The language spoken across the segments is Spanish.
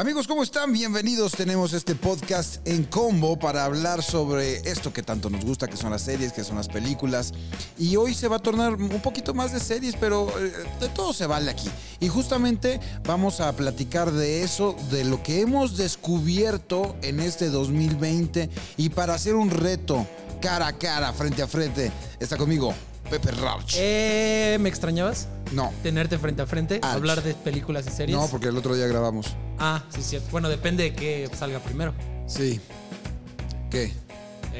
Amigos, ¿cómo están? Bienvenidos. Tenemos este podcast en combo para hablar sobre esto que tanto nos gusta, que son las series, que son las películas. Y hoy se va a tornar un poquito más de series, pero eh, de todo se vale aquí. Y justamente vamos a platicar de eso, de lo que hemos descubierto en este 2020 y para hacer un reto cara a cara, frente a frente, está conmigo Pepe Rauch. Eh, ¿Me extrañabas? No. Tenerte frente a frente, hablar de películas y series. No, porque el otro día grabamos. Ah, sí, cierto. Bueno, depende de qué salga primero. Sí. ¿Qué?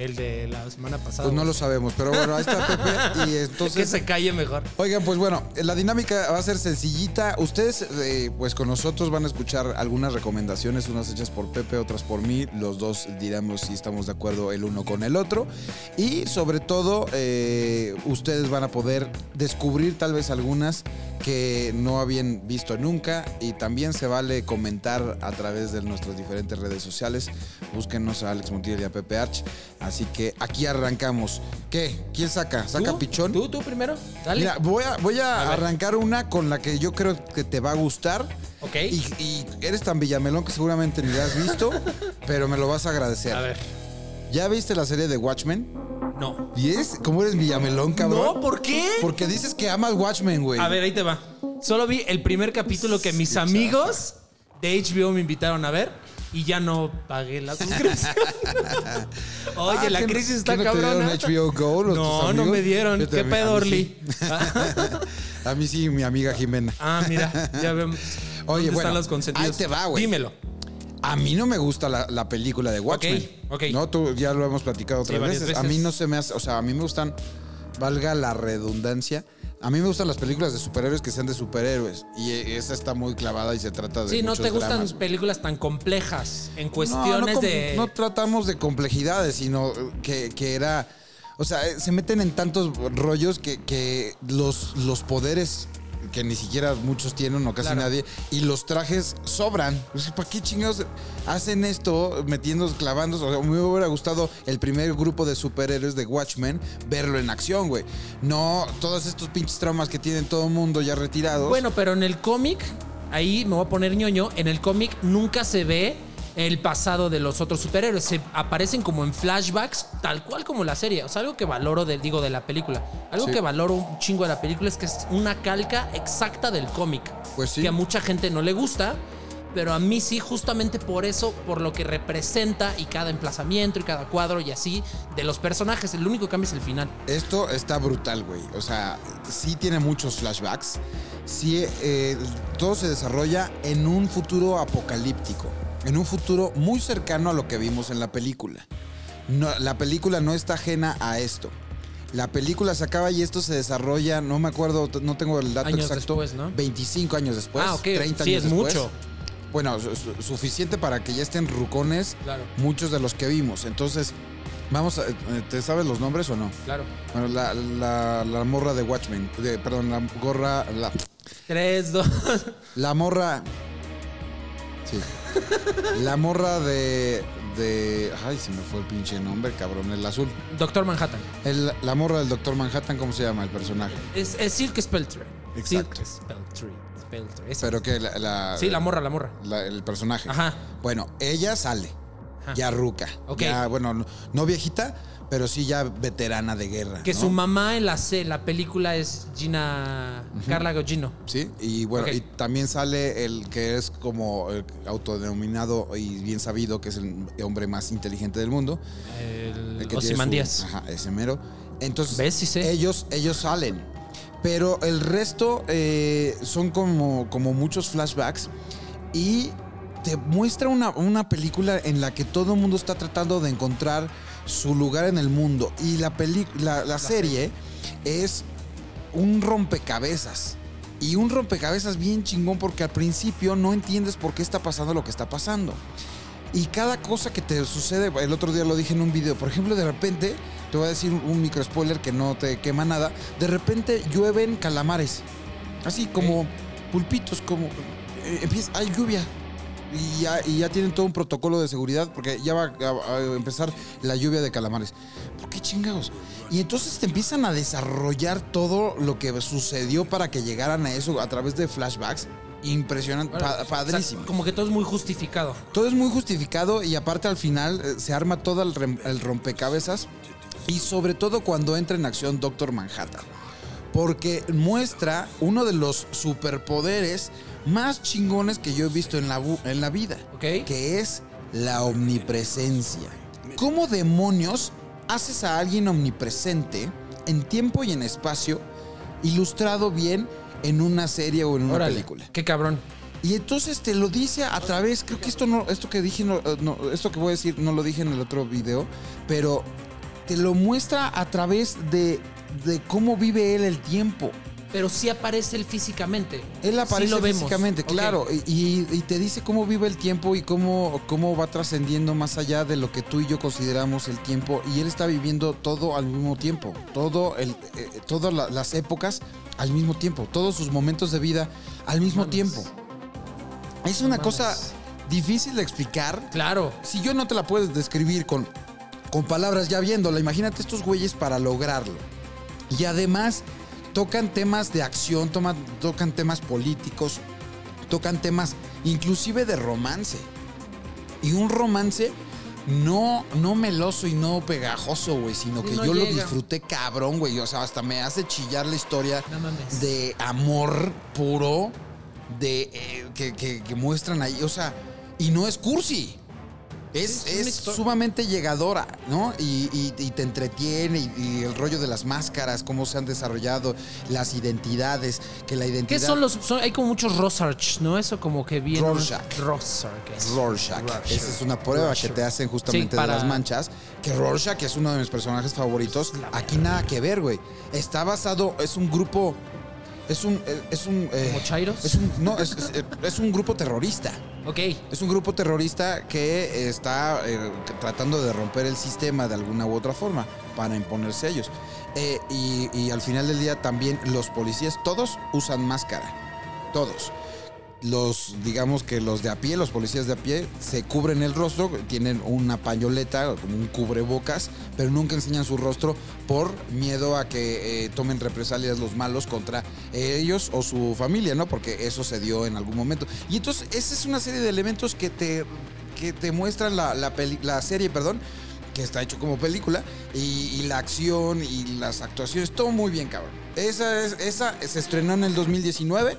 El de la semana pasada. Pues no lo sabemos, pero bueno, ahí está Pepe. Y Que entonces. se calle mejor. Oigan, pues bueno, la dinámica va a ser sencillita. Ustedes, eh, pues con nosotros van a escuchar algunas recomendaciones, unas hechas por Pepe, otras por mí. Los dos diremos si estamos de acuerdo el uno con el otro. Y sobre todo, eh, ustedes van a poder descubrir tal vez algunas que no habían visto nunca. Y también se vale comentar a través de nuestras diferentes redes sociales. Búsquenos a Alex Montiel y a Pepe Arch. Así que aquí arrancamos. ¿Qué? ¿Quién saca? ¿Saca ¿Tú? Pichón? ¿Tú, tú primero? Dale. Mira, voy a, voy a, A ver. arrancar una con la que yo creo que te va a gustar. ok. Y, y eres tan villamelón que seguramente ni la has visto, pero me lo vas a agradecer. A ver. ¿Ya viste la serie de Watchmen? No. ¿Y es? ¿Cómo eres villamelón, cabrón? No, ¿por qué? Porque dices que amas Watchmen, güey. A ver, ahí te va. Solo vi el primer capítulo que mis Sí, amigos de HBO me invitaron a ver y ya no pagué la suscripción. Oye, Ah, la ¿que no- crisis está no te dieron cabrona. HBO Go, los- no, no me dieron. ¿Qué pedo, a mí Orly? sí. A mí sí, mi amiga Jimena. Ah, mira, ya vemos. Oye, ¿Dónde bueno, están los consentidos? ahí te va, güey. Dímelo. A mí no me gusta la, la película de Watchmen. ok. No, tú ya lo hemos platicado otras Sí, varias veces. A veces. mí no se me hace, o sea, a mí me gustan, valga la redundancia, a mí me gustan las películas de superhéroes que sean de superhéroes. Y eh, esa está muy clavada y se trata de Sí, no te gustan dramas, películas tan complejas en cuestiones no de. no tratamos de complejidades, sino que, que era. O sea, eh, se meten en tantos rollos que, que los, los poderes que ni siquiera muchos tienen o casi Claro. nadie, y los trajes sobran. Sea, ¿Para qué chingados hacen esto metiendo, clavándose? O sea, me hubiera gustado el primer grupo de superhéroes de Watchmen verlo en acción, güey. No todos estos pinches traumas que tienen todo el mundo ya retirados. Bueno, pero en el cómic, ahí me voy a poner ñoño, en el cómic nunca se ve el pasado de los otros superhéroes. Se aparecen como en flashbacks, tal cual como la serie. O sea, algo que valoro, del, digo, de la película. Algo Sí. que valoro un chingo de la película es que es una calca exacta del cómic. Pues sí. Que a mucha gente no le gusta. Pero a mí sí, justamente por eso, por lo que representa y cada emplazamiento y cada cuadro y así de los personajes. El único que cambia es el final. Esto está brutal, güey. O sea, sí tiene muchos flashbacks. Sí, eh, todo se desarrolla en un futuro apocalíptico. En un futuro muy cercano a lo que vimos en la película. No, la película no está ajena a esto. La película se acaba y esto se desarrolla, no me acuerdo, no tengo el dato Años exacto. después, ¿no? 25 años después. Ah, ok. 30 Sí, años es después. mucho. Bueno, su- su- suficiente para que ya estén rucones Claro. muchos de los que vimos. Entonces, vamos a. eh, ¿Te sabes los nombres o no? Claro. Bueno, la, la, la morra de Watchmen, de- perdón, la gorra, la, Tres, dos. la morra, sí, la morra de, de, ay, se me fue el pinche nombre, cabrón, el azul, Doctor Manhattan. el- la morra del Doctor Manhattan, ¿cómo se llama el personaje? Es, es Silk Spelltre. Exacto. Silk Spelltre. Spelltre. esa. Pero que la, la- sí, la morra, la morra. la- el personaje. Ajá. Bueno, ella sale, Ajá. ya ruca, Ok. ya, bueno, no, no viejita, pero sí ya veterana de guerra. Que ¿no? su mamá en la, se- la película es Gina. Carla Gugino. Sí, y bueno, y también sale el que es como el autodenominado y bien sabido que es el hombre más inteligente del mundo. El el que su- Ajá, ese mero. Entonces, ¿Ves? Sí sé. ellos, ellos salen. Pero el resto eh, son como, como muchos flashbacks y te muestra una, una película en la que todo el mundo está tratando de encontrar su lugar en el mundo. Y la, peli- la, la serie es un rompecabezas. Y un rompecabezas bien chingón porque al principio no entiendes por qué está pasando lo que está pasando. Y cada cosa que te sucede, el otro día lo dije en un video, por ejemplo, de repente, te voy a decir un micro spoiler que no te quema nada, de repente llueven calamares, así como pulpitos, como eh, empieza, hay lluvia. Y ya, y ya tienen todo un protocolo de seguridad porque ya va a, a empezar la lluvia de calamares. ¿Por qué chingados? Y entonces te empiezan a desarrollar todo lo que sucedió para que llegaran a eso a través de flashbacks. impresionante, pa- O sea, padrísimo. como que todo es muy justificado. Todo es muy justificado y aparte al final eh, se arma todo el, el rompecabezas y sobre todo cuando entra en acción Doctor Manhattan. Porque muestra uno de los superpoderes más chingones que yo he visto en la, en la vida. Que es la omnipresencia. ¿Cómo demonios haces a alguien omnipresente en tiempo y en espacio ilustrado bien en una serie o en una Órale, película? Qué cabrón. Y entonces te lo dice a través, creo que esto no, esto que dije, no, eh, no, esto que voy a decir no lo dije en el otro video, pero te lo muestra a través de, de cómo vive él el tiempo. Pero sí aparece él físicamente. Él aparece Sí lo vemos. físicamente, claro, y, y- y te dice cómo vive el tiempo y cómo, cómo va trascendiendo más allá de lo que tú y yo consideramos el tiempo. Y él está viviendo todo al mismo tiempo, todo el, eh, todas la- las épocas al mismo tiempo, todos sus momentos de vida al mismo Mames. tiempo. Es una mames. cosa difícil de explicar. Claro. Si yo no te la puedes describir con, con palabras ya viéndola, imagínate estos güeyes para lograrlo. Y además tocan temas de acción, toman- tocan temas políticos, tocan temas inclusive de romance. Y un romance no, no meloso y no pegajoso, güey, sino que no yo lo disfruté cabrón, güey. O sea, hasta me hace chillar la historia No de amor puro de eh, que, que- que muestran ahí. O sea, y no es cursi. Es, es sumamente llegadora, ¿no? Y, y- y te entretiene y, y el rollo de las máscaras, cómo se han desarrollado, las identidades, que la identidad... ¿Qué son los.? son- hay como muchos Rorschach, ¿no? Eso como que viene. Rorschach. Rorschach. Rorschach. Rorschach. Esa es una prueba Rorschach. que te hacen justamente Sí, para- de las manchas. Que Rorschach es uno de mis personajes favoritos. Aquí nada que ver, güey. Está basado, es un grupo... Es un... eh, Es un eh, ¿Como Chairos? es un- no, es, es- es un grupo terrorista. Ok. Es un grupo terrorista que está eh, tratando de romper el sistema de alguna u otra forma para imponerse a ellos. Eh, y, y al final del día también los policías, todos usan máscara. Todos. Los, digamos que los de a pie, los policías de a pie, se cubren el rostro, tienen una pañoleta, como un cubrebocas, pero nunca enseñan su rostro por miedo a que eh, tomen represalias los malos contra ellos o su familia, ¿no? Porque eso se dio en algún momento. Y entonces, esa es una serie de elementos que te, que te muestran la, la, peli- la serie, perdón, que está hecho como película, y, y la acción y las actuaciones, todo muy bien, cabrón. Esa, es, esa se estrenó en el 2019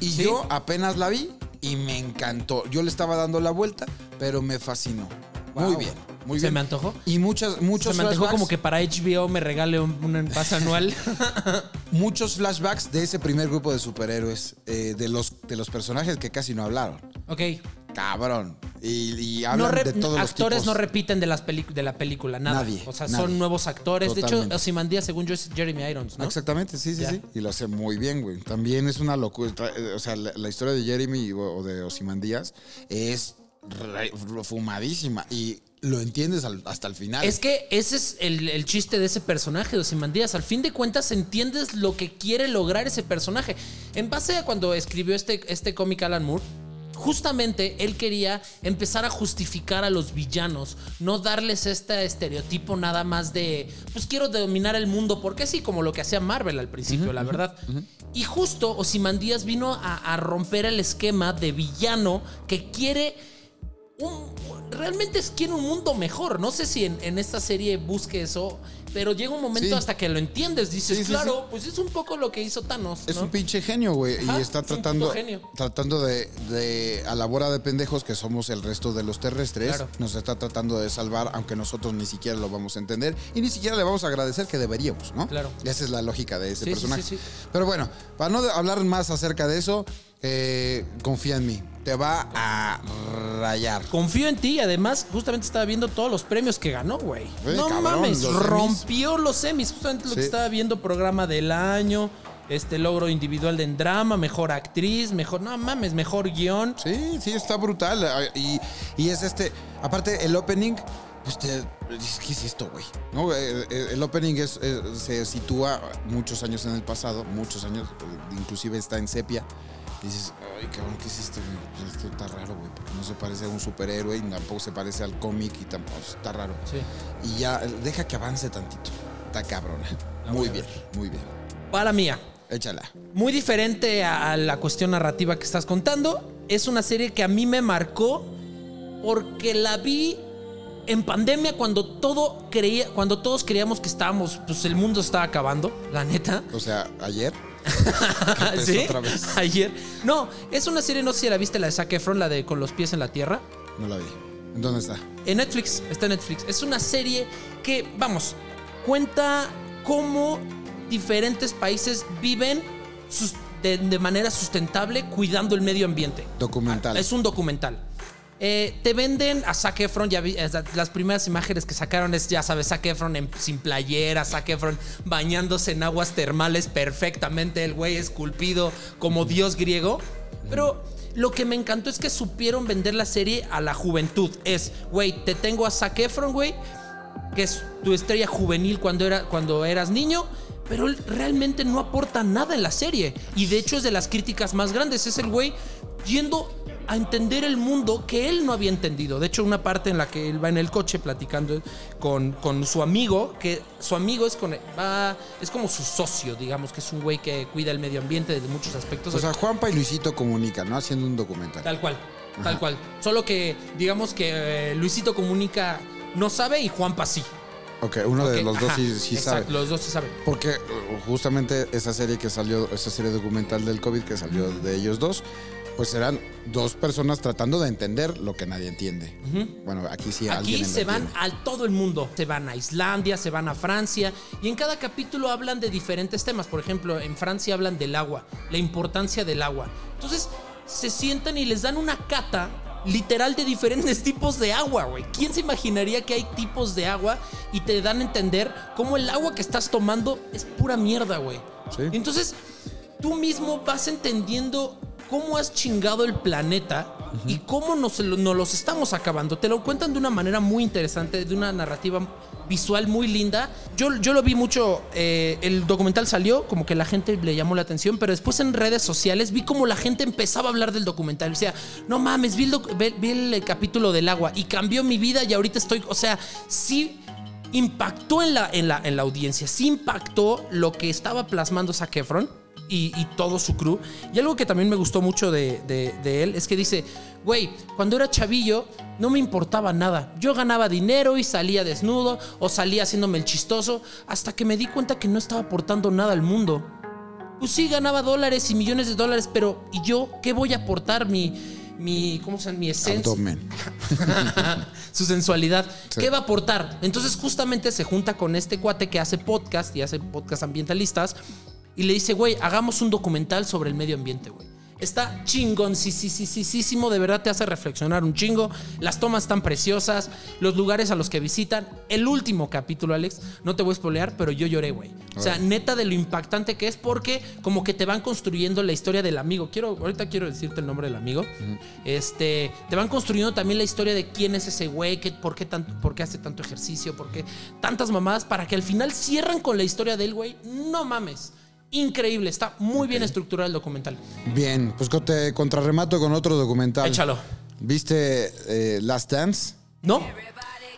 y Sí. yo apenas la vi y me encantó. Yo le estaba dando la vuelta, pero me fascinó. Muy bien, muy ¿Se bien. me antojó? Y muchas, muchos Se me antojó como que para HBO me regale un, un pase anual. muchos flashbacks de ese primer grupo de superhéroes, eh, de, los, de los personajes que casi no hablaron. ok. Cabrón. Y, y No hablan re- de todos los actores tipos. no repiten de, las de la película, nada. Nadie, O sea, nadie. son nuevos actores. De hecho, Ozymandias, según yo, es Jeremy Irons, ¿no? Exactamente, sí, sí, sí. Y lo hace muy bien, güey. También es una locura. Eh, O sea, la, la historia de Jeremy o, de Osimandías es re- fumadísima. Y lo entiendes al- hasta el final. Es que ese es el, el chiste de ese personaje de Ozymandias. Al fin de cuentas, entiendes lo que quiere lograr ese personaje. En base a cuando escribió este, este cómic Alan Moore, justamente él quería empezar a justificar a los villanos, no darles este estereotipo nada más de, pues quiero dominar el mundo, porque sí, como lo que hacía Marvel al principio, la verdad. Y justo Ozymandias vino a, a romper el esquema de villano que quiere un- realmente es, quiere un mundo mejor. No sé si en, en esta serie busque eso, pero llega un momento Sí. hasta que lo entiendes. Dices, Sí, sí, claro, pues es un poco lo que hizo Thanos. Es ¿no? un pinche genio, güey. Y está es tratando, tratando de, de, a la bola de pendejos que somos el resto de los terrestres, Claro. nos está tratando de salvar, aunque nosotros ni siquiera lo vamos a entender y ni siquiera le vamos a agradecer que deberíamos, ¿no? Claro. Esa es la lógica de ese personaje. sí, sí. Pero bueno, para no hablar más acerca de eso, eh, confía en mí. Te va a rayar. Confío en ti y además justamente estaba viendo todos los premios que ganó, güey. No cabrón, mames, los rompió los semis. Justamente lo que Sí. estaba viendo, programa del año, este logro individual de drama, mejor actriz, mejor, no mames, mejor guion. Sí, sí, está brutal. Y, y es este. Aparte, el opening. Pues te, dices, ¿qué es esto, güey? ¿No? Eh, eh, El opening es, eh, se sitúa muchos años en el pasado, muchos años, eh, inclusive está en sepia. Y dices, ay, cabrón, ¿qué es esto, güey? Pues esto está raro, güey, porque no se parece a un superhéroe y tampoco se parece al cómic y tampoco está raro. Sí. Y ya, deja que avance tantito. Está cabrona. La Muy bien, muy bien. Para mía. Échala. Muy diferente a la cuestión narrativa que estás contando. Es una serie que a mí me marcó porque la vi en pandemia cuando todo creía, cuando todos creíamos que estábamos, pues el mundo estaba acabando, la neta. O sea, ayer. ¿Sí? otra vez. Ayer. No, es una serie, no sé si la viste, la de Zac Efron, la de Con los pies en la tierra. No la vi. ¿En dónde está? En Netflix, está en Netflix. Es una serie que, vamos, cuenta cómo diferentes países viven sus- de, de manera sustentable cuidando el medio ambiente. Documental. Es un documental. Eh, te venden a Zac Efron, ya las primeras imágenes que sacaron es, ya sabes, Zac Efron sin playera, Zac Efron bañándose en aguas termales perfectamente, el güey esculpido como dios griego. Pero lo que me encantó es que supieron vender la serie a la juventud. Es, güey, te tengo a Zac Efron, güey, que es tu estrella juvenil cuando, era, cuando eras niño, pero él realmente no aporta nada en la serie. Y de hecho es de las críticas más grandes. Es el güey yendo a entender el mundo que él no había entendido. De hecho, una parte en la que él va en el coche platicando con, con su amigo, que su amigo es, con, es como su socio, digamos, que es un güey que cuida el medio ambiente desde muchos aspectos. O sea, Juanpa y Luisito comunican, ¿no? Haciendo un documental. Tal cual, tal cual. Solo que digamos que eh, Luisito comunica no sabe y Juanpa sí. Ok, uno de los dos ajá, sí, sí exacto, sabe. Los dos sí saben. Porque uh, justamente esa serie que salió, esa serie documental del COVID que salió de ellos dos, pues eran dos personas tratando de entender lo que nadie entiende. Bueno, aquí sí alguien Aquí lo se van entiende. al todo el mundo. Se van a Islandia, se van a Francia y en cada capítulo hablan de diferentes temas. Por ejemplo, en Francia hablan del agua, la importancia del agua. Entonces se sientan y les dan una cata literal de diferentes tipos de agua, güey. ¿Quién se imaginaría que hay tipos de agua y te dan a entender cómo el agua que estás tomando es pura mierda, güey? Sí. Entonces, tú mismo vas entendiendo cómo has chingado el planeta y cómo nos, nos los estamos acabando. Te lo cuentan de una manera muy interesante, de una narrativa visual muy linda. Yo, yo lo vi mucho, eh, el documental salió, como que la gente le llamó la atención, pero después en redes sociales vi como la gente empezaba a hablar del documental. O sea, no mames, vi el, doc- vi- vi el capítulo del agua y cambió mi vida y ahorita estoy, o sea, sí impactó en la, en la, en la audiencia, sí impactó lo que estaba plasmando Zac Efron y, y todo su crew. Y algo que también me gustó mucho de, de- de él es que dice, güey, cuando era chavillo no me importaba nada. Yo ganaba dinero y salía desnudo o salía haciéndome el chistoso hasta que me di cuenta que no estaba aportando nada al mundo. Pues sí, ganaba dólares y millones de dólares, pero ¿y yo qué voy a aportar? Mi, mi, ¿cómo se llama? Mi esencia su sensualidad. Sí. ¿Qué va a aportar? Entonces justamente se junta con este cuate que hace podcast y hace podcast ambientalistas y le dice, güey, hagamos un documental sobre el medio ambiente, güey. Está chingón, sí, sí, sí, sí, sí, sí, de verdad te hace reflexionar un chingo. Las tomas están preciosas, los lugares a los que visitan. El último capítulo, Alex, no te voy a spoilear, pero yo lloré, güey. O sea, neta de lo impactante que es porque como que te van construyendo la historia del amigo. Quiero, ahorita quiero decirte el nombre del amigo. Este, te van construyendo también la historia de quién es ese güey, qué- por, qué tanto, por qué hace tanto ejercicio, por qué tantas mamadas, para que al final cierran con la historia del güey. No mames. Increíble, está muy bien estructurado el documental. Bien, pues te contrarremato con otro documental. Échalo. ¿Viste eh, Last Dance? ¿No?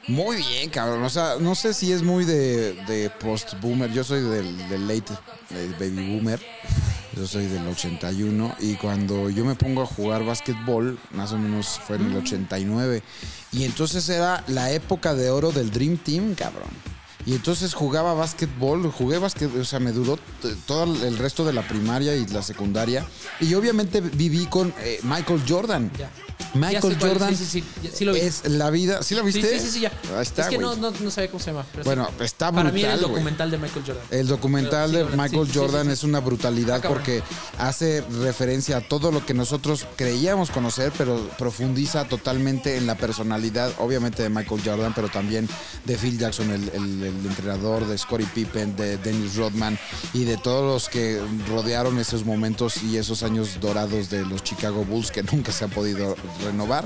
Muy bien, cabrón. O sea, no sé si es muy de, de post-boomer. Yo soy del, del late eh, baby boomer. Yo soy del 81. Y cuando yo me pongo a jugar básquetbol, más o menos fue en el 89. Y entonces era la época de oro del Dream Team, cabrón. Y entonces jugaba básquetbol, jugué básquetbol, o sea, me duró todo el resto de la primaria y la secundaria. Y obviamente viví con eh, Michael Jordan. Michael cuál- Jordan Sí, sí, sí, sí lo vi. es la vida. ¿Sí lo viste? sí, sí, sí, ya. Ahí está, es que no, no, no sabía cómo se llama. pero. Bueno, está Para mí era el brutal, documental de Michael Jordan. El documental Pero de Michael Jordan es una brutalidad Ah, porque hace referencia a todo lo que nosotros creíamos conocer, pero profundiza totalmente en la personalidad, obviamente de Michael Jordan, pero también de Phil Jackson, el, el- el entrenador, de Scottie Pippen, de Dennis Rodman y de todos los que rodearon esos momentos y esos años dorados de los Chicago Bulls que nunca se han podido renovar.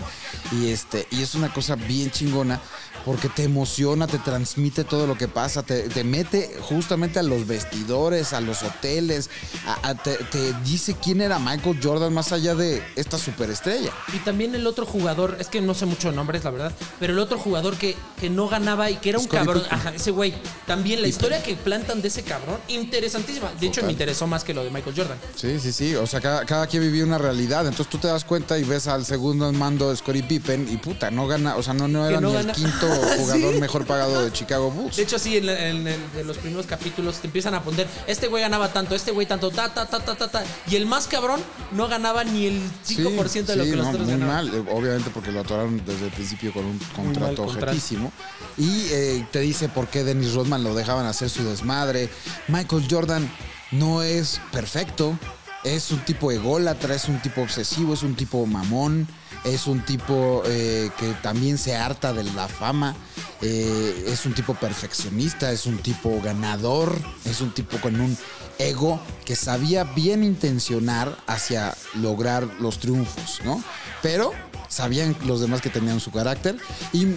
Y, este, y es una cosa bien chingona porque te emociona, te transmite todo lo que pasa, te, te mete justamente a los vestidores, a los hoteles, a- a- te, te dice quién era Michael Jordan más allá de esta superestrella. Y también el otro jugador, es que no sé mucho de nombres, la verdad, pero el otro jugador que, que no ganaba y que era un Scottie cabrón, Pippen. ajá, ese güey, también la historia que plantan de ese cabrón, interesantísima. De hecho, Total. me interesó más que lo de Michael Jordan. Sí, sí, sí. O sea, cada, cada quien vivía una realidad. Entonces tú te das cuenta y ves al segundo mando Scottie Pippen y puta, no gana, o sea, no, no era no ni gana. el quinto jugador mejor pagado de Chicago Bulls. De hecho, sí, en, los primeros capítulos te empiezan a poner, este güey ganaba tanto, este güey tanto, ta, ta, ta, ta, ta, ta. Y el más cabrón no ganaba ni el 5% de lo Sí, que los no, otros muy ganaban. mal, eh, obviamente porque lo atoraron desde el principio con un contrato. objetísimo. Y eh, te dice por qué Dennis Rodman lo dejaban hacer su desmadre. Michael Jordan no es perfecto. Es un tipo ególatra, es un tipo obsesivo, es un tipo mamón, es un tipo eh, que también se harta de la fama, eh, es un tipo perfeccionista, es un tipo ganador, es un tipo con un ego que sabía bien intencionar hacia lograr los triunfos, ¿no? Pero sabían los demás que tenían su carácter y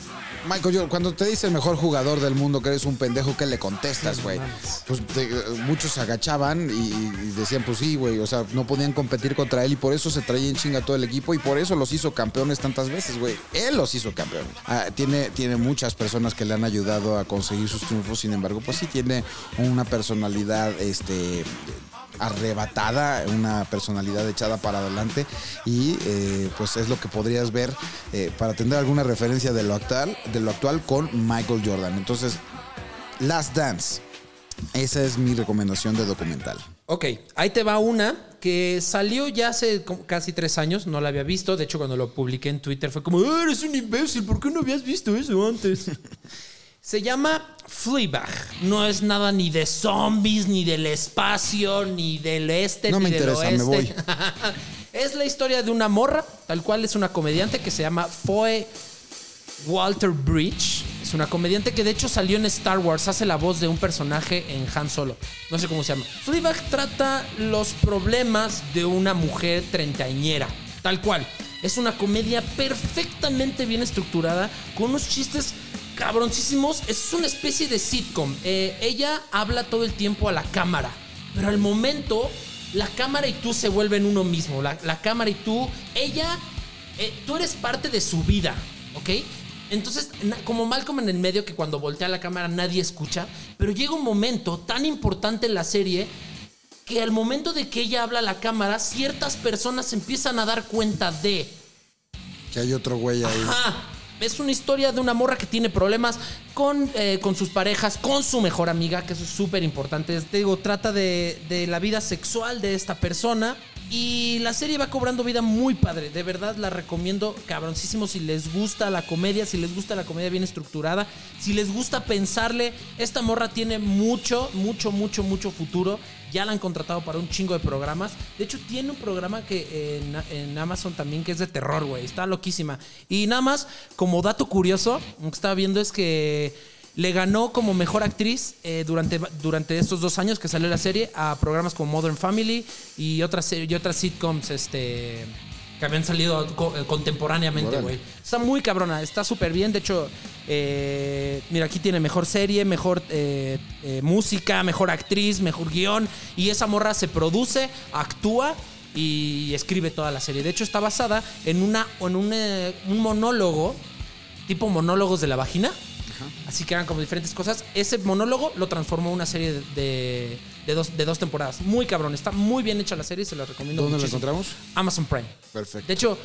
Michael Jordan, cuando te dice el mejor jugador del mundo que eres un pendejo, ¿qué le contestas, güey? Pues te- muchos se agachaban y, y decían, pues sí, güey, o sea, no podían competir contra él y por eso se traía en chinga todo el equipo y por eso los hizo campeones tantas veces, güey. Él los hizo campeones. Ah, tiene, tiene muchas personas que le han ayudado a conseguir sus triunfos, sin embargo, pues sí tiene una personalidad, este arrebatada, una personalidad echada para adelante y eh, pues es lo que podrías ver eh, para tener alguna referencia de lo actual, de lo actual con Michael Jordan. Entonces, Last Dance, esa es mi recomendación de documental. Ok, ahí te va una que salió ya hace casi tres años, no la había visto. De hecho, cuando lo publiqué en Twitter fue como, "Ah, eres un imbécil, ¿por qué no habías visto eso antes? Se llama Fleabag. No es nada ni de zombies, ni del espacio, ni del este, No ni me del interesa, me oeste. es la historia de una morra, tal cual es una comediante que se llama Foe Walter Bridge. Es una comediante que de hecho salió en Star Wars, hace la voz de un personaje en Han Solo. No sé cómo se llama. Fleabag trata los problemas de una mujer treintañera, tal cual. Es una comedia perfectamente bien estructurada, con unos chistes cabroncísimos. Es una especie de sitcom. Eh, ella habla todo el tiempo a la cámara, pero al momento la cámara y tú se vuelven uno mismo. La, la cámara y tú, ella, eh, tú eres parte de su vida, ¿ok? Entonces, como Malcolm en el medio, que cuando voltea la cámara nadie escucha, pero llega un momento tan importante en la serie que al momento de que ella habla a la cámara, ciertas personas empiezan a dar cuenta de, Que hay otro güey ahí. Ajá. Es una historia de una morra que tiene problemas con, eh, con sus parejas, con su mejor amiga, que eso es súper importante. Te digo, trata de, de la vida sexual de esta persona. Y la serie va cobrando vida muy padre. De verdad la recomiendo cabroncísimo si les gusta la comedia, si les gusta la comedia bien estructurada, si les gusta pensarle. Esta morra tiene mucho, mucho, mucho, mucho futuro. Ya la han contratado para un chingo de programas. De hecho, tiene un programa que en, en Amazon también que es de terror, güey. Está loquísima. Y nada más, como dato curioso, lo que estaba viendo es que le ganó como mejor actriz eh, durante, durante estos dos años que salió la serie a programas como Modern Family y otras, y otras sitcoms este, que habían salido co- eh, contemporáneamente, güey. Está muy cabrona, está súper bien. De hecho, eh, mira, aquí tiene mejor serie, mejor eh, música, mejor actriz, mejor guion. Y esa morra se produce, actúa y escribe toda la serie. De hecho, está basada en, una, en un, un monólogo, tipo monólogos de la vagina. Así que eran como diferentes cosas. Ese monólogo lo transformó en una serie de, de- de dos, de dos temporadas. Muy cabrón. Está muy bien hecha la serie. Se la recomiendo ¿Dónde muchísimo. encontramos? Amazon Prime. Perfecto. De hecho,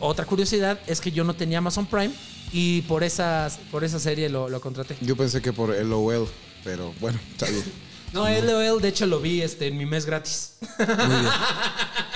otra curiosidad es que yo no tenía Amazon Prime y por, esas, por esa serie lo, lo contraté. Yo pensé que por LOL, pero bueno, está bien. No, LOL, de hecho lo vi este, en mi mes gratis. Muy bien.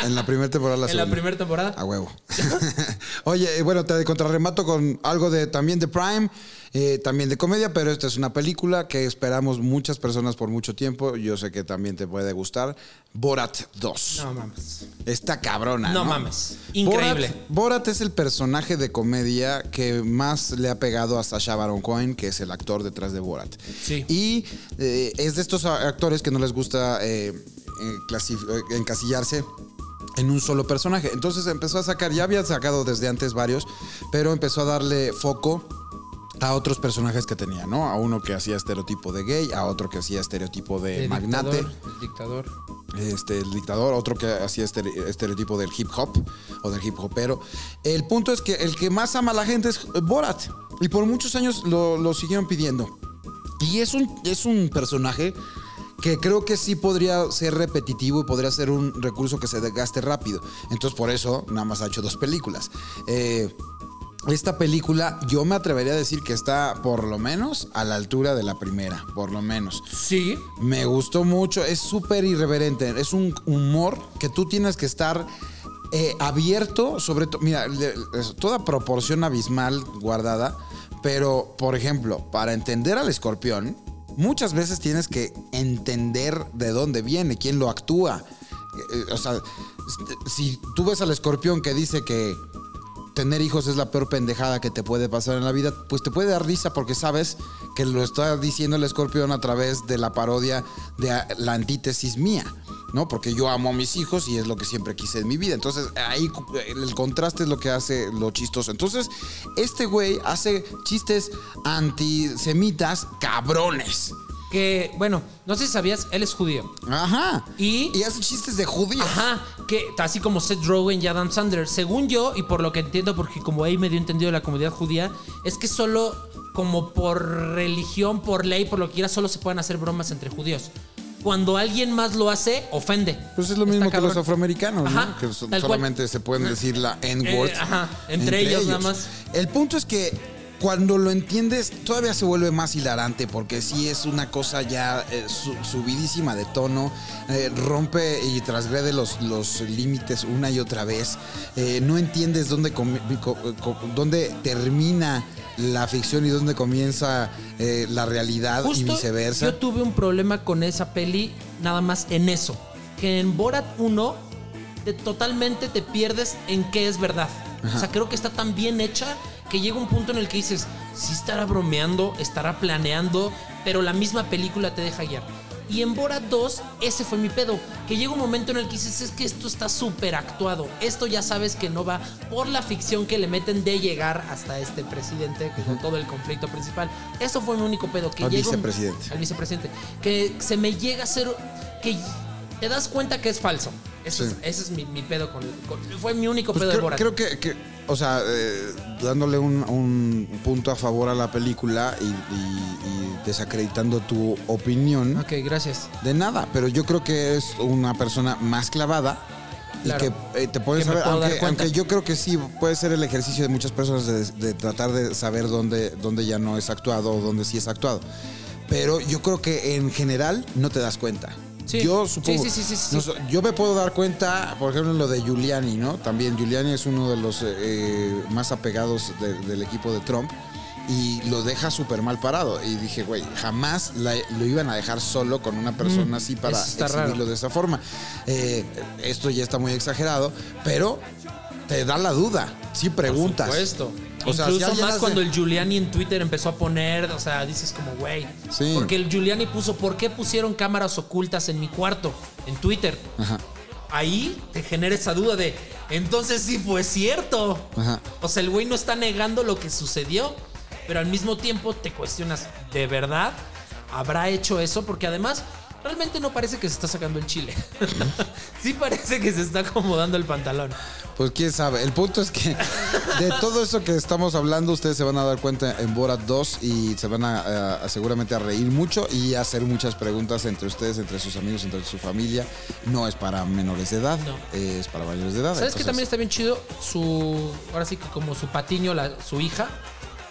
En la primera temporada, la en la primera temporada. A huevo. Oye, eh, bueno, te contrarremato con algo de también de Prime, eh, también de comedia, pero esta es una película que esperamos muchas personas por mucho tiempo. Yo sé que también te puede gustar. Borat 2. No mames. Está cabrona. No No, mames. Increíble. Borat, Borat es el personaje de comedia que más le ha pegado a Sacha Baron Cohen, que es el actor detrás de Borat. Sí. Y eh, es de estos actores que no les gusta eh, encasillarse en un solo personaje. Entonces empezó a sacar, ya había sacado desde antes varios, pero empezó a darle foco a otros personajes que tenía, ¿no? A uno que hacía estereotipo de gay, a otro que hacía estereotipo de, De magnate, Dictador, el dictador. este, el dictador, otro que hacía estere- estereotipo del hip hop o del hip hopero. El punto es que el que más ama a la gente es Borat. Y por muchos años lo, lo siguieron pidiendo. Y es un, es un personaje que creo que sí podría ser repetitivo y podría ser un recurso que se desgaste rápido. Entonces por eso nada más ha hecho dos películas. Eh, esta película yo me atrevería a decir que está por lo menos a la altura de la primera, por lo menos. Sí. Me gustó mucho, es súper irreverente, es un humor que tú tienes que estar eh, abierto, sobre todo, mira, toda proporción abismal guardada, pero por ejemplo, para entender al escorpión, muchas veces tienes que entender de dónde viene, quién lo actúa. Eh, eh, o sea, si tú ves al escorpión que dice que tener hijos es la peor pendejada que te puede pasar en la vida, pues te puede dar risa porque sabes que lo está diciendo el escorpión a través de la parodia de la antítesis mía. ¿no? Porque yo amo a mis hijos y es lo que siempre quise en mi vida. Entonces, ahí el contraste es lo que hace lo chistoso. Entonces, este güey hace chistes antisemitas cabrones. Que, bueno, no sé si sabías, él es judío. Ajá. Y- y hace chistes de judíos. Ajá, que así como Seth Rogen y Adam Sandler, según yo y por lo que entiendo, porque como ahí medio entendido de la comunidad judía, es que solo como por religión, por ley, por lo que quiera, solo se pueden hacer bromas entre judíos. Cuando alguien más lo hace, ofende. Pues es lo mismo que los afroamericanos, ¿no? Ajá, Que so- tal cual. solamente se pueden decir la N-word. Eh, ajá, entre ellos nada más. El punto es que cuando lo entiendes, todavía se vuelve más hilarante porque sí es una cosa ya eh, su- subidísima de tono, eh, rompe y transgrede los, los límites una y otra vez. Eh, no entiendes dónde, dónde termina la ficción y dónde comienza la realidad y viceversa. Yo tuve un problema con esa peli nada más en eso. Que en Borat 1 te- totalmente te pierdes en qué es verdad. O sea, creo que está tan bien hecha que llega un punto en el que dices, sí estará bromeando, estará planeando, pero la misma película te deja guiar. Y en Borat 2, ese fue mi pedo. Que llega un momento en el que dices, es que esto está súper actuado. Esto ya sabes que no va por la ficción que le meten de llegar hasta este presidente, que con todo el conflicto principal. Eso fue mi único pedo. Que Al llega un- vicepresidente. al vicepresidente. Que se me llega a hacer. Que te das cuenta que es falso. Eso Sí. es, ese es mi, mi pedo con, con- Fue mi único Pues pedo de Borat. creo que, que, o sea, eh, dándole un, un punto a favor a la película y, y- y desacreditando tu opinión, Ok, gracias. de nada, pero yo creo que es una persona más clavada y que eh, te puedes Que saber, aunque, aunque yo creo que sí puede ser el ejercicio de muchas personas de, de tratar de saber dónde, dónde ya no es actuado o dónde sí es actuado. Pero yo creo que en general no te das cuenta. Sí. Yo supongo. Sí, sí, yo me puedo dar cuenta, por ejemplo, en lo de Giuliani, ¿no? También Giuliani es uno de los eh, más apegados de- del equipo de Trump y lo deja súper mal parado. Y dije, güey, jamás la- lo iban a dejar solo con una persona así para exhibirlo raro. de esa forma. Eh, esto ya está muy exagerado, pero te da la duda. Sí preguntas. Por supuesto. O sea, Incluso si más hace- cuando el Giuliani en Twitter empezó a poner, o sea, dices como, güey. Sí. Porque el Giuliani puso, ¿por qué pusieron cámaras ocultas en mi cuarto? En Twitter. Ajá. Ahí te genera esa duda de, entonces sí fue cierto. Ajá. O sea, el güey no está negando lo que sucedió, pero al mismo tiempo te cuestionas, ¿de verdad habrá hecho eso? Porque además, realmente no parece que se está sacando el chile. sí parece que se está acomodando el pantalón. Pues quién sabe. El punto es que de todo eso que estamos hablando, ustedes se van a dar cuenta en Borat 2 y se van a, a- seguramente a reír mucho y a hacer muchas preguntas entre ustedes, entre sus amigos, entre su familia. No es para menores de edad, No. es para mayores de edad. ¿Sabes que Entonces, también está bien chido? Su. Ahora sí que como su patiño, la- su hija.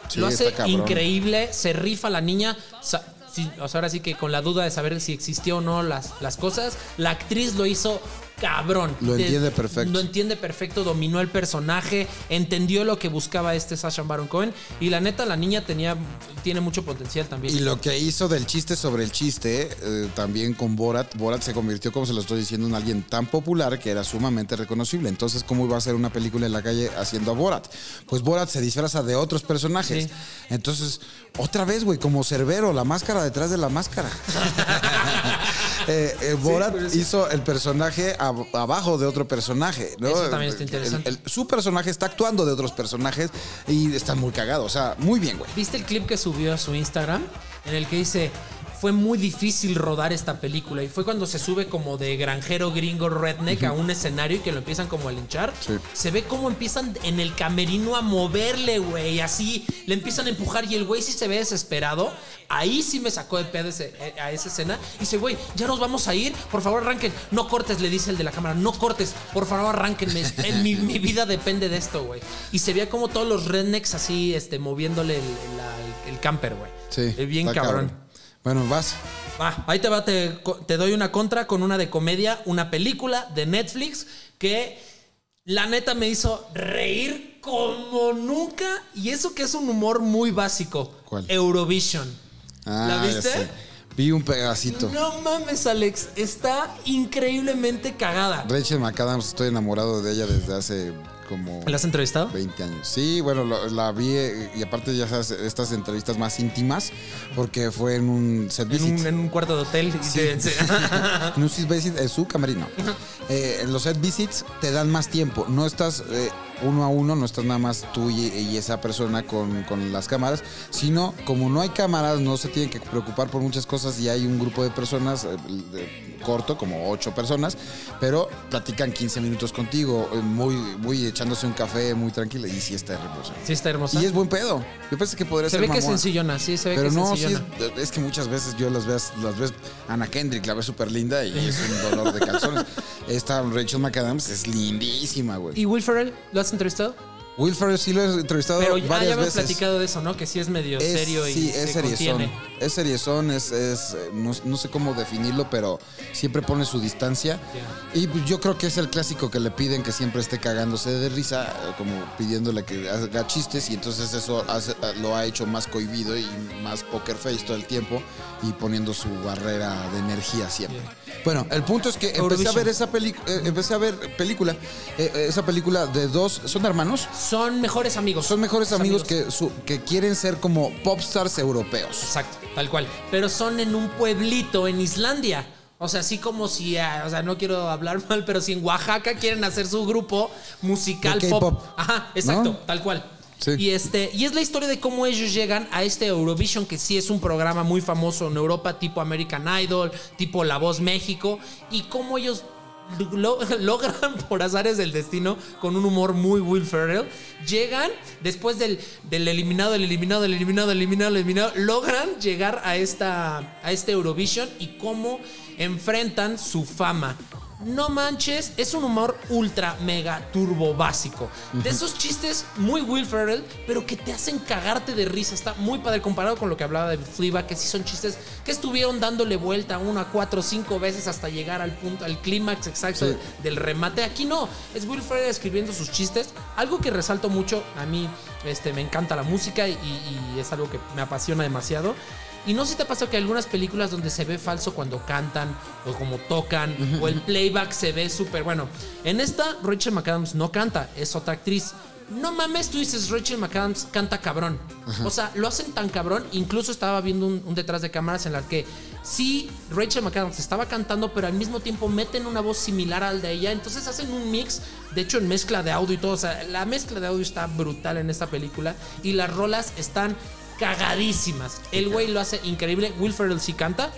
Sí, lo hace increíble, se rifa la niña. sa- sí, o sea, ahora sí que con la duda de saber si existió o no las, las cosas, la actriz lo hizo cabrón. Lo De- entiende perfecto. Lo entiende perfecto, dominó el personaje, entendió lo que buscaba este Sasha Baron Cohen. Y la neta, la niña tenía, tiene mucho potencial también. Y lo que hizo del chiste sobre el chiste, eh, también con Borat, Borat se convirtió, como se lo estoy diciendo, en alguien tan popular que era sumamente reconocible. Entonces, ¿cómo iba a ser una película en la calle haciendo a Borat? Pues Borat se disfraza de otros personajes. Sí. Entonces, otra vez, güey, como Cerbero, la máscara detrás de la máscara. eh, eh, Borat sí. hizo el personaje ab- abajo de otro personaje, ¿no? Eso también está El- interesante. el- su personaje está actuando de otros personajes y está muy cagado. O sea, muy bien, güey. ¿Viste el clip que subió a su Instagram? En el que dice, fue muy difícil rodar esta película. Y fue cuando se sube como de granjero gringo redneck a un escenario y que lo empiezan como a linchar. Sí. Se ve cómo empiezan en el camerino a moverle, güey. Así, le empiezan a empujar y el güey sí se ve desesperado. Ahí sí me sacó de pedo ese- eh, a esa escena. Y dice, güey, ya nos vamos a ir. Por favor, arranquen. No cortes, le dice el de la cámara. No cortes. Por favor, arranquenme. En mi, mi vida depende de esto, güey. Y se veía como todos los rednecks así, este, moviéndole el, el- el camper, güey. Sí. Eh, Bien cabrón. Bueno, vas. Va, ahí te va, te, te doy una contra con una de comedia, una película de Netflix que la neta me hizo reír como nunca. Y eso que es un humor muy básico. ¿Cuál? Eurovision. Ah, ¿La ya viste? sé. Vi un pedacito. No mames, Alex. Está increíblemente cagada. Rachel McAdams, estoy enamorado de ella desde hace como ¿La has entrevistado? 20 años. Sí, bueno, lo- la vi eh, y aparte ya sabes, estas entrevistas más íntimas porque fue en un set En visit. un, en un cuarto de hotel. te- se- En un set visit, en su camerino. Eh, en los set visits te dan más tiempo. No estás eh, uno a uno, no estás nada más tú y, y esa persona con, con las cámaras, sino como no hay cámaras, no se tienen que preocupar por muchas cosas y hay un grupo de personas eh, corto, como ocho personas, pero platican 15 minutos contigo, eh, muy, muy echándose un café, muy tranquilo y sí está hermoso. sí, está hermosa. Y es buen pedo. Yo pensé que podría se ser ve que es sencillona, sí, se ve Pero que es no, sí sencillona. es, es que muchas veces yo las ves, las ves, Ana Kendrick la ves súper linda y es un dolor de calzones. Esta Rachel McAdams es lindísima, güey. ¿Y Will Ferrell? ¿Lo has entrevistado? Will Ferrell sí lo he entrevistado Pero varias ya hemos veces. platicado de eso, ¿no? Que sí es medio Es- serio y sí, se es seriezón. contiene. Es seriezón, es, es, no, no sé cómo definirlo, pero siempre pone su distancia. Y pues, yo creo que es el clásico que le piden que siempre esté cagándose de risa, como pidiéndole que haga chistes, y entonces eso hace- lo ha hecho más cohibido y más poker face todo el tiempo y poniendo su barrera de energía siempre. Bueno, el punto es que empecé a ver esa película, empecé a ver película, eh, eh, esa película de dos, son hermanos. Son mejores amigos. Son mejores amigos, Que, su- que quieren ser como popstars europeos. Exacto, tal cual. Pero son en un pueblito en Islandia. O sea, así como si, ah, o sea, no quiero hablar mal, pero si en Oaxaca quieren hacer su grupo musical De pop. Ajá, exacto, ¿No? tal cual. Y este, y es la historia de cómo ellos llegan a este Eurovision, que sí es un programa muy famoso en Europa, tipo American Idol, tipo La Voz México, y cómo ellos lo- logran por azares del destino con un humor muy Will Ferrell llegan después del, del eliminado el eliminado el eliminado el eliminado el eliminado logran llegar a esta a este Eurovision y cómo enfrentan su fama no manches, es un humor ultra mega turbo básico. De esos chistes muy Will Ferrell, pero que te hacen cagarte de risa. Está muy padre comparado con lo que hablaba de Fleabag, que sí son chistes que estuvieron dándole vuelta una, cuatro, cinco veces hasta llegar al punto, al clímax exacto Sí. del remate. Aquí no, es Will Ferrell escribiendo sus chistes. Algo que resalto mucho, a mí este, me encanta la música y, y es algo que me apasiona demasiado. Y no sé si te ha pasado que hay algunas películas donde se ve falso cuando cantan o como tocan o el playback se ve súper bueno. En esta Rachel McAdams no canta, es otra actriz. No mames, tú dices Rachel McAdams canta cabrón. O sea, lo hacen tan cabrón. Incluso estaba viendo un, un detrás de cámaras en la que sí, Rachel McAdams estaba cantando, pero al mismo tiempo meten una voz similar al de ella. Entonces hacen un mix, de hecho en mezcla de audio y todo. O sea, la mezcla de audio está brutal en esta película y las rolas están cagadísimas. El güey lo hace increíble. Will Ferrell sí canta.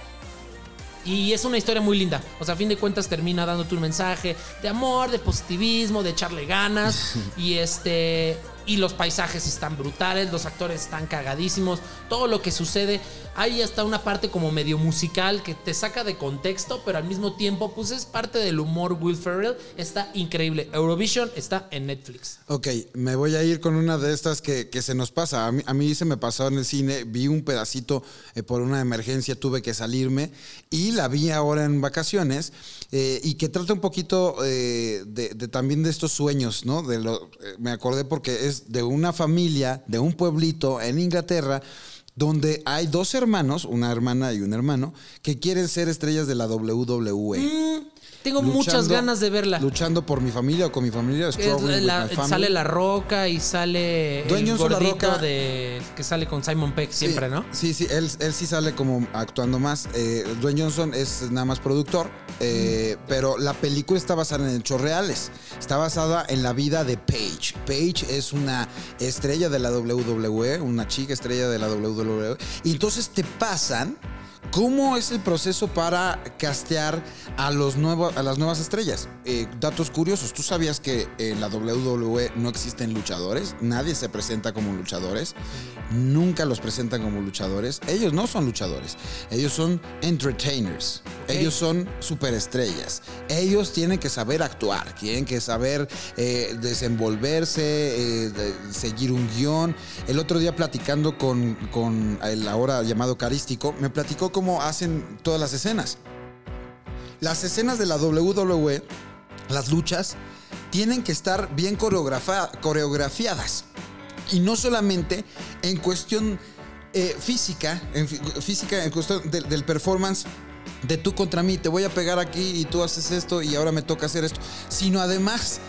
Y es una historia muy linda. O sea, a fin de cuentas termina dándote un mensaje de amor, de positivismo, de echarle ganas. y este. Y los paisajes están brutales, los actores están cagadísimos. Todo lo que sucede. Hay hasta una parte como medio musical que te saca de contexto, pero al mismo tiempo, pues es parte del humor Will Ferrell. Está increíble. Eurovision está en Netflix. Ok, me voy a ir con una de estas que, que se nos pasa. A mí, se me pasó en el cine, vi un pedacito eh, por una emergencia, tuve que salirme y la vi ahora en vacaciones eh, y que trata un poquito eh, de, de también de estos sueños, ¿no? De lo, eh, me acordé porque es de una familia, de un pueblito en Inglaterra donde hay dos hermanos, una hermana y un hermano, que quieren ser estrellas de la WWE. Tengo muchas ganas de verla. Luchando por mi familia o con mi familia. Es la- sale La Roca y sale Dwayne el Johnson, La gordito Roca. de que sale con Simon Peck siempre, Sí, ¿no? Sí, sí, él, él sí sale como actuando más. Eh, Dwayne Johnson es nada más productor, eh, pero la película está basada en hechos reales. Está basada en la vida de Paige. Paige es una estrella de la WWE, una chica estrella de la WWE. Y entonces te pasan ¿Cómo es el proceso para castear a, los nuevos, a las nuevas estrellas? Eh, datos curiosos. ¿Tú sabías que en la WWE no existen luchadores? Nadie se presenta como luchadores. Nunca los presentan como luchadores. Ellos no son luchadores. Ellos son entertainers. Ok. Ellos son superestrellas. Ellos tienen que saber actuar. Tienen que saber eh, desenvolverse, eh, de- seguir un guion. El otro día platicando con, con el ahora llamado Carístico, me platicó cómo hacen todas las escenas. Las escenas de la WWE, las luchas, tienen que estar bien coreografiadas. Y no solamente en cuestión eh, física, en física, en cuestión del, performance de tú contra mí, te voy a pegar aquí y tú haces esto y ahora me toca hacer esto, sino además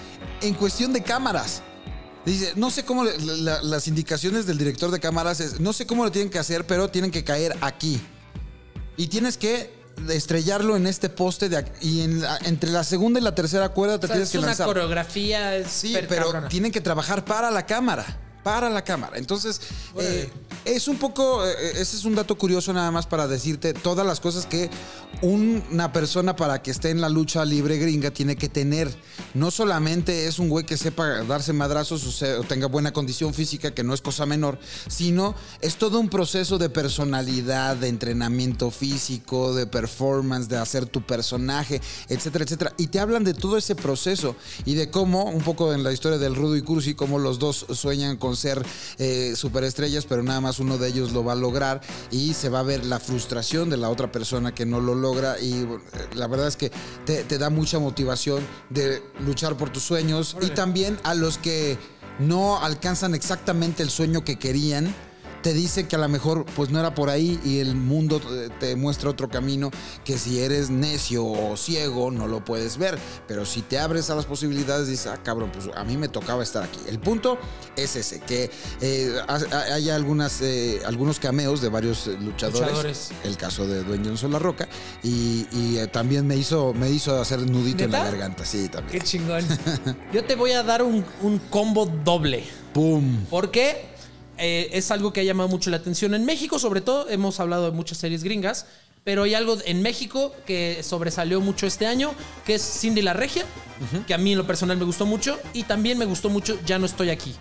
en cuestión de cámaras. Dice, no sé cómo las indicaciones del director de cámaras es, no sé cómo lo tienen que hacer, pero tienen que caer aquí. Y tienes que estrellarlo en este poste de y en la- entre la segunda y la tercera cuerda te O sea, tienes es que una lanzar. coreografía es Sí, pero cabrona. tienen que trabajar para la cámara. Para la cámara. Entonces, eh, es un poco. eh, ese es un dato curioso, nada más para decirte todas las cosas que una persona para que esté en la lucha libre gringa tiene que tener. No solamente es un güey que sepa darse madrazos o, o tenga buena condición física, que no es cosa menor, sino es todo un proceso de personalidad, de entrenamiento físico, de performance, de hacer tu personaje, etcétera, etcétera. Y te hablan de todo ese proceso y de cómo, un poco en la historia del Rudo y Cursi, cómo los dos sueñan con ser eh, superestrellas, pero nada más uno de ellos lo va a lograr y se va a ver la frustración de la otra persona que no lo logra. Y eh, la verdad es que te, te da mucha motivación de luchar por tus sueños y también a los que no alcanzan exactamente el sueño que querían. Te dice que a lo mejor pues no era por ahí y el mundo te- muestra otro camino que si eres necio o ciego no lo puedes ver. Pero si te abres a las posibilidades dices, ah cabrón, pues a mí me tocaba estar aquí. El punto es ese, que eh, ha- hay algunas, eh, algunos cameos de varios eh, luchadores. Luchadores. El caso de Dwayne Johnson La Roca. Y, y, eh, también me hizo, me hizo hacer nudito en la garganta. Sí, Qué también. chingón. Yo te voy a dar un, un combo doble. ¡Pum! Porque eh, es algo que ha llamado mucho la atención en México, sobre todo. Hemos hablado de muchas series gringas. Pero hay algo en México que sobresalió mucho este año, que es Cindy la Regia, que a mí en lo personal me gustó mucho. Y también me gustó mucho Ya no estoy aquí.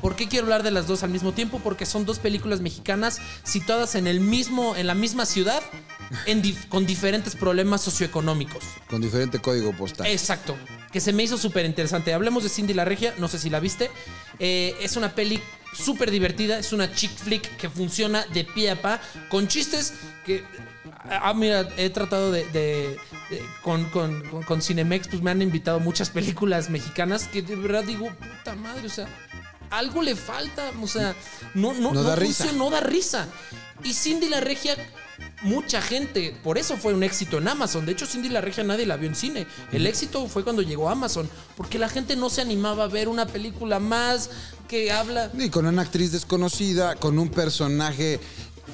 ¿Por qué quiero hablar de las dos al mismo tiempo? Porque son dos películas mexicanas situadas en el mismo, en la misma ciudad, en dif- con diferentes problemas socioeconómicos. Con diferente código postal. Exacto. Que se me hizo súper interesante. Hablemos de Cindy la Regia, no sé si la viste. Eh, es una peli súper divertida, es una chick flick que funciona de pie a pa, con chistes que... Ah, mira, he tratado de... de- de- con, con, con- Cinemex, pues me han invitado muchas películas mexicanas que de verdad digo, puta madre, o sea, algo le falta, o sea, no, no, No da risa. funciona, no da risa. Y Cindy la Regia, mucha gente, por eso fue un éxito en Amazon. De hecho, Cindy la Regia nadie la vio en cine. El éxito fue cuando llegó a Amazon, porque la gente no se animaba a ver una película más que habla. Y con una actriz desconocida, con un personaje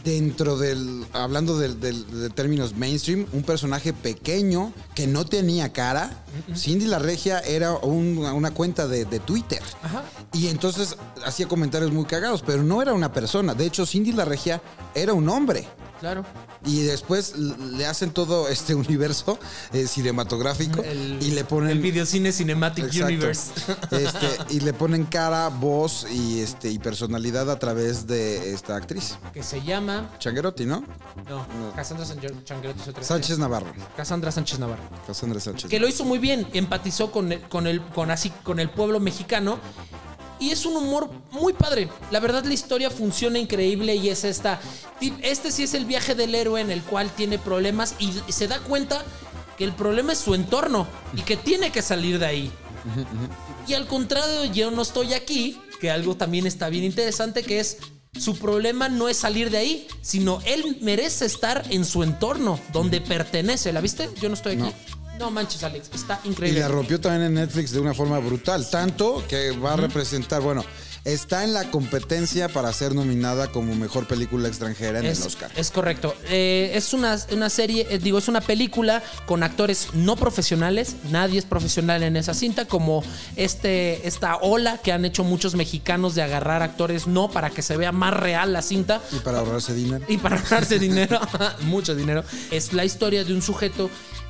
dentro del, hablando de términos mainstream, un personaje pequeño que no tenía cara. Cindy la Regia era un- una cuenta de, de Twitter. Ajá. Y entonces hacía comentarios muy cagados, pero no era una persona. De hecho, Cindy la Regia era un hombre. Claro. Y después le hacen todo este universo eh, cinematográfico El, y le ponen el videocine Cinematic Exacto. Universe. Este, y le ponen cara, voz y este y personalidad a través de esta actriz. que se llama. Changuerotti, ¿no? No, Cassandra San- Changuerotti es otra. Sánchez Navarro. Cassandra Sánchez Navarro. Cassandra Sánchez. que lo hizo muy bien, empatizó con el, con el, con así, con el pueblo mexicano. Y es un humor muy padre. La verdad, la historia funciona increíble y es esta. Este sí es el viaje del héroe en el cual tiene problemas y se da cuenta que el problema es su entorno y que tiene que salir de ahí. Y al contrario, yo no estoy aquí, que algo también está bien interesante, que es su problema no es salir de ahí, sino él merece estar en su entorno, donde pertenece. ¿La viste? Yo no estoy aquí. Manches, Alex, está Y increíble. la rompió también en Netflix de una forma brutal. Tanto que va a representar, bueno, está en la competencia para ser nominada como mejor película extranjera en Es, el Oscar. es correcto. Eh, es una, una serie, eh, digo, es una película con actores no profesionales. Nadie es profesional en esa cinta, como este, esta ola que han hecho muchos mexicanos de agarrar actores no para que se vea más real la cinta. Y para ahorrarse dinero. y para ganarse dinero, mucho dinero, es la historia de un sujeto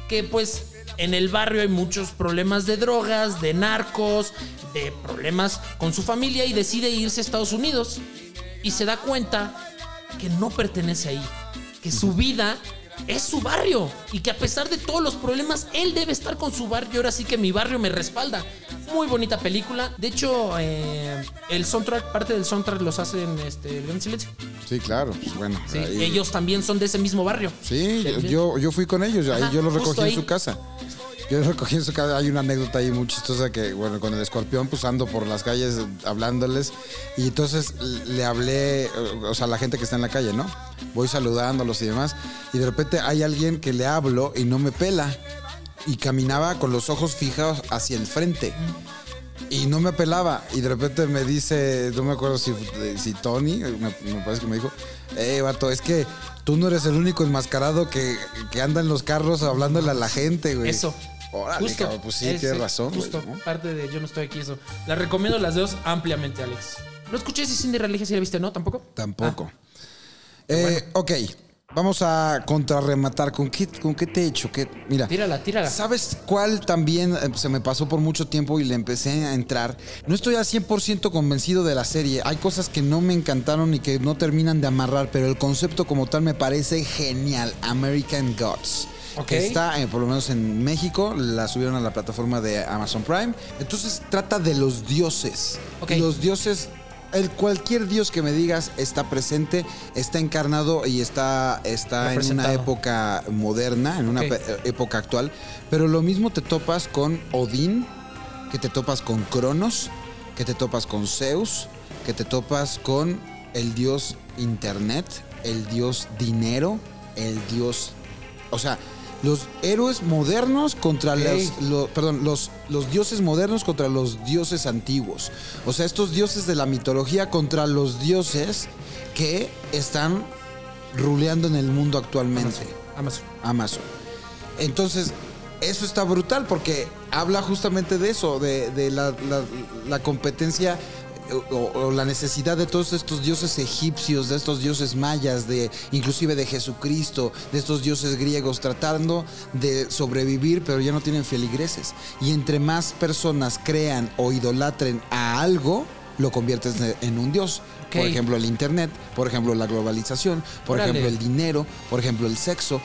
que pues en el barrio hay muchos problemas de drogas, de narcos, de problemas con su familia y decide irse a Estados Unidos. Y se da cuenta que no pertenece ahí, que su vida es su barrio y que a pesar de todos los problemas él debe estar con su barrio, ahora sí que mi barrio me respalda. Muy bonita película. De hecho, eh, el soundtrack, parte del soundtrack los hacen este, León Silencio. Sí, claro. pues bueno. Sí, ahí- ellos también son de ese mismo barrio. Sí, yo, yo, fui con ellos, ahí Ajá, yo los recogí en su casa. Yo recogí en su casa. Hay una anécdota ahí muy chistosa que, bueno, con el escorpión, pues ando por las calles eh, hablándoles. Y entonces le hablé, eh, o sea, a la gente que está en la calle, ¿no? Voy saludándolos y demás. Y de repente hay alguien que le hablo y no me pela. Y caminaba con los ojos fijados hacia el frente. Y no me pelaba. Y de repente me dice, no me acuerdo si, si Tony, me, me parece que me dijo, eh, vato, es que tú no eres el único enmascarado que, que anda en los carros hablándole a la gente, güey. Eso. Órale, Justo. cabrón, pues sí, Es- tienes razón, güey, Justo. ¿no? Parte de Yo no estoy aquí, eso. La recomiendo las dos ampliamente, Alex. No escuché si Cindy Religio si la viste, ¿no? ¿Tampoco? Tampoco. Eh, Ok, vamos a contrarrematar. ¿Con qué, ¿Con qué te he hecho? ¿Qué? Mira. Tírala, tírala. ¿Sabes cuál también eh, se me pasó por mucho tiempo y le empecé a entrar? No estoy al 100% convencido de la serie. Hay cosas que no me encantaron y que no terminan de amarrar, pero el concepto como tal me parece genial. American Gods. Que está, eh, por lo menos en México, la subieron a la plataforma de Amazon Prime. Entonces trata de los dioses. Los dioses el cualquier dios que me digas está presente, está encarnado y está, está en una época moderna, en una pe- época actual. Pero lo mismo te topas con Odín, que te topas con Cronos, que te topas con Zeus, que te topas con el dios Internet, el dios dinero, el dios... O sea, los héroes modernos contra los, lo- perdón, los, los dioses modernos contra los dioses antiguos. O sea, estos dioses de la mitología contra los dioses que están ruleando en el mundo actualmente. Amazon. Amazon. Entonces, eso está brutal porque habla justamente de eso, de, de la, la- la competencia o, o la necesidad de todos estos dioses egipcios, de estos dioses mayas, de inclusive de Jesucristo, de estos dioses griegos, tratando de sobrevivir, pero ya no tienen feligreses. Y entre más personas crean o idolatren a algo, lo conviertes en un dios. Por ejemplo, el internet, por ejemplo, la globalización, por ejemplo, el dinero, por ejemplo, el sexo,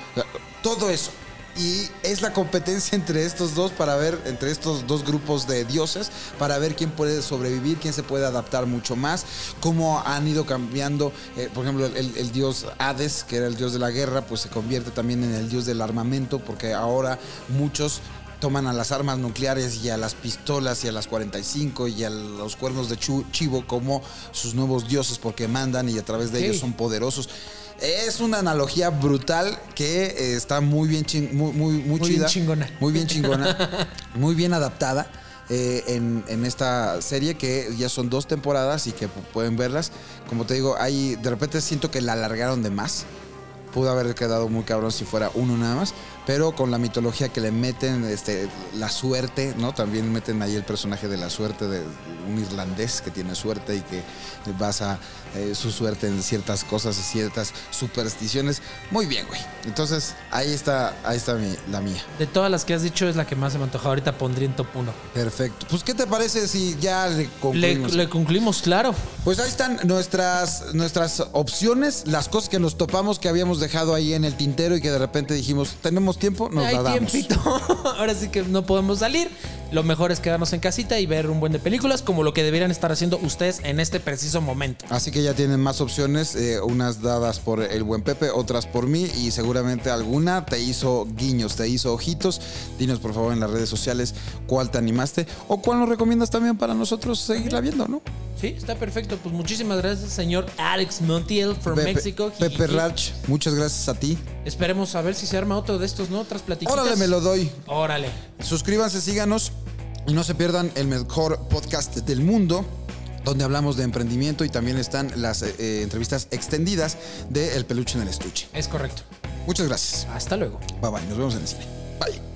todo eso. Y es la competencia entre estos dos para ver, entre estos dos grupos de dioses, para ver quién puede sobrevivir, quién se puede adaptar mucho más, cómo han ido cambiando, eh, por ejemplo, el, el dios Hades, que era el dios de la guerra, pues se convierte también en el dios del armamento, porque ahora muchos toman a las armas nucleares y a las pistolas y a las 45 y a los cuernos de chivo como sus nuevos dioses porque mandan y a través de ellos son poderosos. Es una analogía brutal que eh, está muy bien, chin- muy, muy, muy, Muy bien chida. chingona. Muy bien chingona. muy bien adaptada. eh, en, en esta serie que ya son dos temporadas y que pu- pueden verlas. Como te digo, hay, de repente siento que la alargaron de más. Pudo haber quedado muy cabrón si fuera uno nada más. Pero con la mitología que le meten, este, la suerte, ¿no? También meten ahí el personaje de la suerte de un irlandés que tiene suerte y que basa eh, su suerte en ciertas cosas y ciertas supersticiones. Muy bien, güey. Entonces, ahí está, ahí está mi- la mía. De todas las que has dicho, es la que más se me antojado. Ahorita pondría en top 1. Perfecto. Pues, ¿qué te parece si ya le Le, concluimos? le concluimos, claro. Pues ahí están nuestras, nuestras opciones, las cosas que nos topamos que habíamos dejado ahí en el tintero y que de repente dijimos, tenemos tiempo, nos Hay la damos. tiempito. Ahora sí que no podemos salir. Lo mejor es quedarnos en casita y ver un buen de películas, como lo que deberían estar haciendo ustedes en este preciso momento. Así que ya tienen más opciones, eh, unas dadas por el buen Pepe, otras por mí y seguramente alguna te hizo guiños, te hizo ojitos. Dinos por favor en las redes sociales cuál te animaste o cuál nos recomiendas también para nosotros seguirla viendo, ¿no? Sí, está perfecto. Pues muchísimas gracias, señor Alex Montiel from Pepe, Mexico. Pepe. Rach, muchas gracias a ti. Esperemos a ver si se arma otro de estos, ¿no? Otras platiquitas. Órale, me lo doy. Órale. Suscríbanse, síganos y no se pierdan el mejor podcast del mundo donde hablamos de emprendimiento y también están las eh, eh, entrevistas extendidas de El Peluche en el Estuche. Es correcto. Muchas gracias. Hasta luego. Bye bye, nos vemos en el cine. Bye.